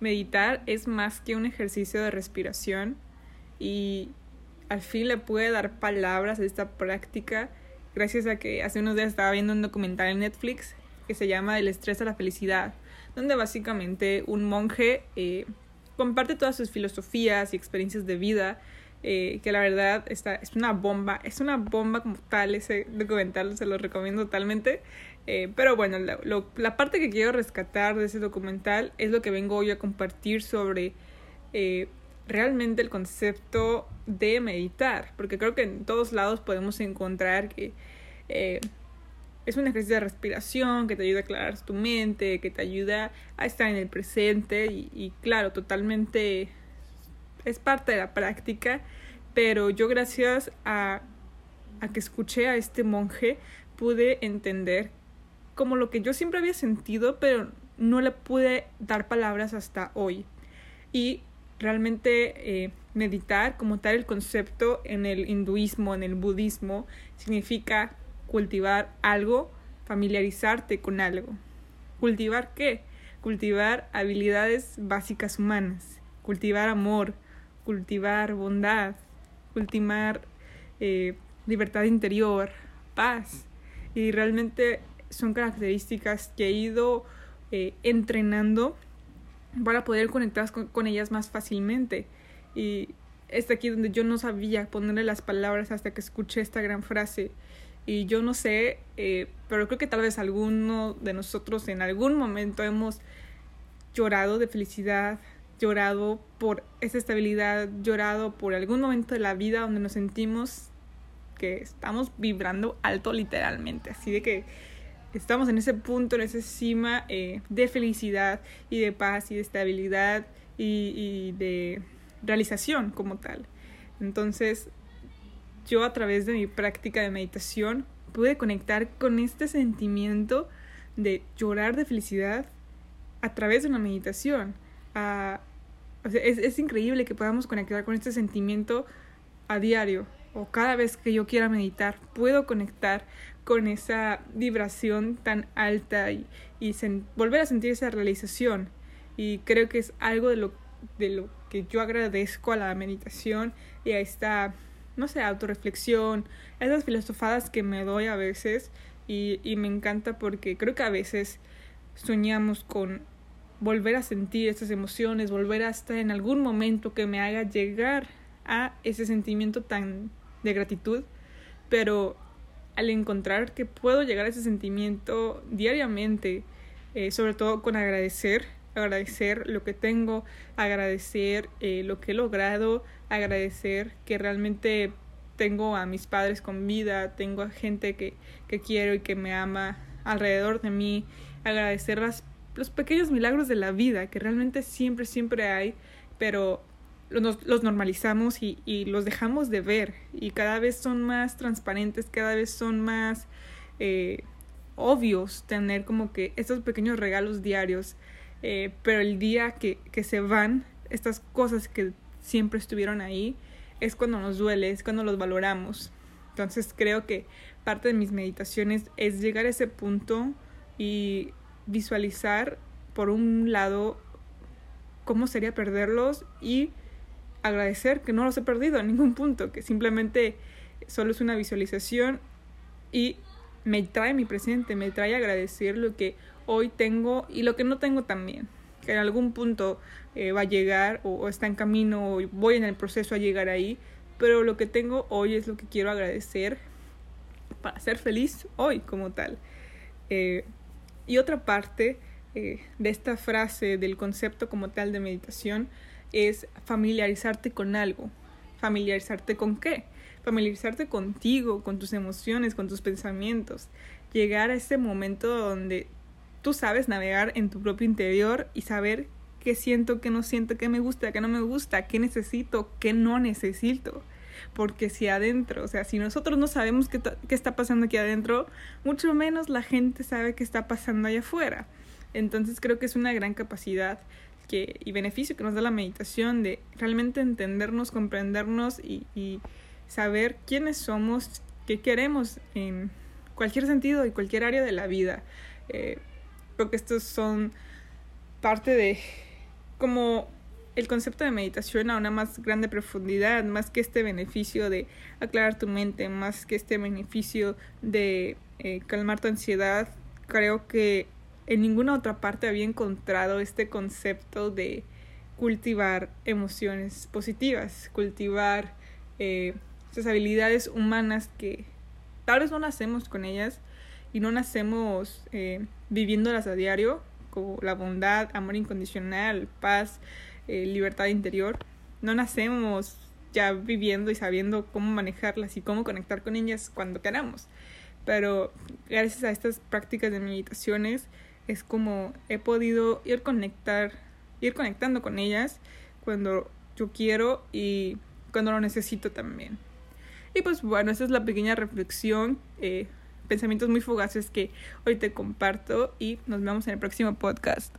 meditar es más que un ejercicio de respiración y al fin le pude dar palabras a esta práctica gracias a que hace unos días estaba viendo un documental en Netflix que se llama El estrés a la felicidad, donde básicamente un monje eh, comparte todas sus filosofías y experiencias de vida, eh, que la verdad está, es una bomba, es una bomba como tal ese documental, se lo recomiendo totalmente. Eh, pero bueno, la parte que quiero rescatar de ese documental es lo que vengo hoy a compartir sobre realmente el concepto de meditar, porque creo que en todos lados podemos encontrar que eh, es un ejercicio de respiración que te ayuda a aclarar tu mente, que te ayuda a estar en el presente y, claro, totalmente es parte de la práctica, pero yo gracias a, a que escuché a este monje pude entender como lo que yo siempre había sentido, pero no le pude dar palabras hasta hoy. Y realmente eh, meditar como tal el concepto en el hinduismo, en el budismo, significa cultivar algo, familiarizarte con algo. ¿Cultivar qué? Cultivar habilidades básicas humanas, cultivar amor, cultivar bondad, cultivar eh, libertad interior, paz. Y realmente son características que he ido eh, entrenando para poder conectar con, ellas más fácilmente. Y es aquí donde yo no sabía ponerle las palabras hasta que escuché esta gran frase. Y yo no sé, eh, pero creo que tal vez alguno de nosotros en algún momento hemos llorado de felicidad, llorado por esa estabilidad, llorado por algún momento de la vida donde nos sentimos que estamos vibrando alto literalmente. Así de que estamos en ese punto, en esa cima eh, de felicidad y de paz y de estabilidad y, y de realización como tal. Entonces, yo a través de mi práctica de meditación pude conectar con este sentimiento de llorar de felicidad a través de una meditación. Es, es, increíble que podamos conectar con este sentimiento a diario o cada vez que yo quiera meditar. Puedo conectar con esa vibración tan alta y, y volver a sentir esa realización. Y creo que es algo de lo, de lo que yo agradezco a la meditación y a esta, no sé, autorreflexión, esas filosofadas que me doy a veces y, y me encanta porque creo que a veces soñamos con volver a sentir esas emociones, volver a estar en algún momento que me haga llegar a ese sentimiento tan de gratitud, pero al encontrar que puedo llegar a ese sentimiento diariamente, eh, sobre todo con agradecer, agradecer lo que tengo, agradecer eh, lo que he logrado, agradecer que realmente tengo a mis padres con vida, tengo a gente que, que quiero y que me ama alrededor de mí, agradecer las, los pequeños milagros de la vida, que realmente siempre, siempre hay, pero los, normalizamos y, y, los dejamos de ver y cada vez son más transparentes, cada vez son más eh, obvios tener como que estos pequeños regalos diarios, eh, pero el día que, que se van, estas cosas que siempre estuvieron ahí, es cuando nos duele, es cuando los valoramos. Entonces creo que parte de mis meditaciones es llegar a ese punto y visualizar por un lado cómo sería perderlos y agradecer que no los he perdido en ningún punto, que simplemente solo es una visualización y me trae mi presente, me trae agradecer lo que hoy tengo y lo que no tengo también, que en algún punto eh, va a llegar o, está en camino o voy en el proceso a llegar ahí, pero lo que tengo hoy es lo que quiero agradecer para ser feliz hoy como tal. Eh, y otra parte eh, de esta frase, del concepto como tal de meditación, es familiarizarte con algo. ¿Familiarizarte con qué? Familiarizarte contigo, con tus emociones, con tus pensamientos. Llegar a ese momento donde tú sabes navegar en tu propio interior y saber qué siento, qué no siento, qué me gusta, qué no me gusta, qué necesito, qué no necesito. Porque si adentro, o sea, si nosotros no sabemos qué, qué está pasando aquí adentro, mucho menos la gente sabe qué está pasando allá afuera. Entonces creo que es una gran capacidad que, y beneficio que nos da la meditación de realmente entendernos, comprendernos y, y saber quiénes somos, qué queremos en cualquier sentido y cualquier área de la vida. Eh, creo estos son parte de, como el concepto de meditación a una más grande profundidad, más que este beneficio de aclarar tu mente, más que este beneficio de eh, calmar tu ansiedad, creo que en ninguna otra parte había encontrado este concepto de cultivar emociones positivas, cultivar eh, esas habilidades humanas que tal vez no nacemos con ellas y no nacemos eh, viviéndolas a diario, como la bondad, amor incondicional, paz, eh, libertad interior. No nacemos ya viviendo y sabiendo cómo manejarlas y cómo conectar con ellas cuando queramos. Pero gracias a estas prácticas de meditaciones es como he podido ir conectar, ir conectando con ellas cuando yo quiero y cuando lo necesito también. Y pues bueno, esa es la pequeña reflexión, eh, pensamientos muy fugaces que hoy te comparto y nos vemos en el próximo podcast.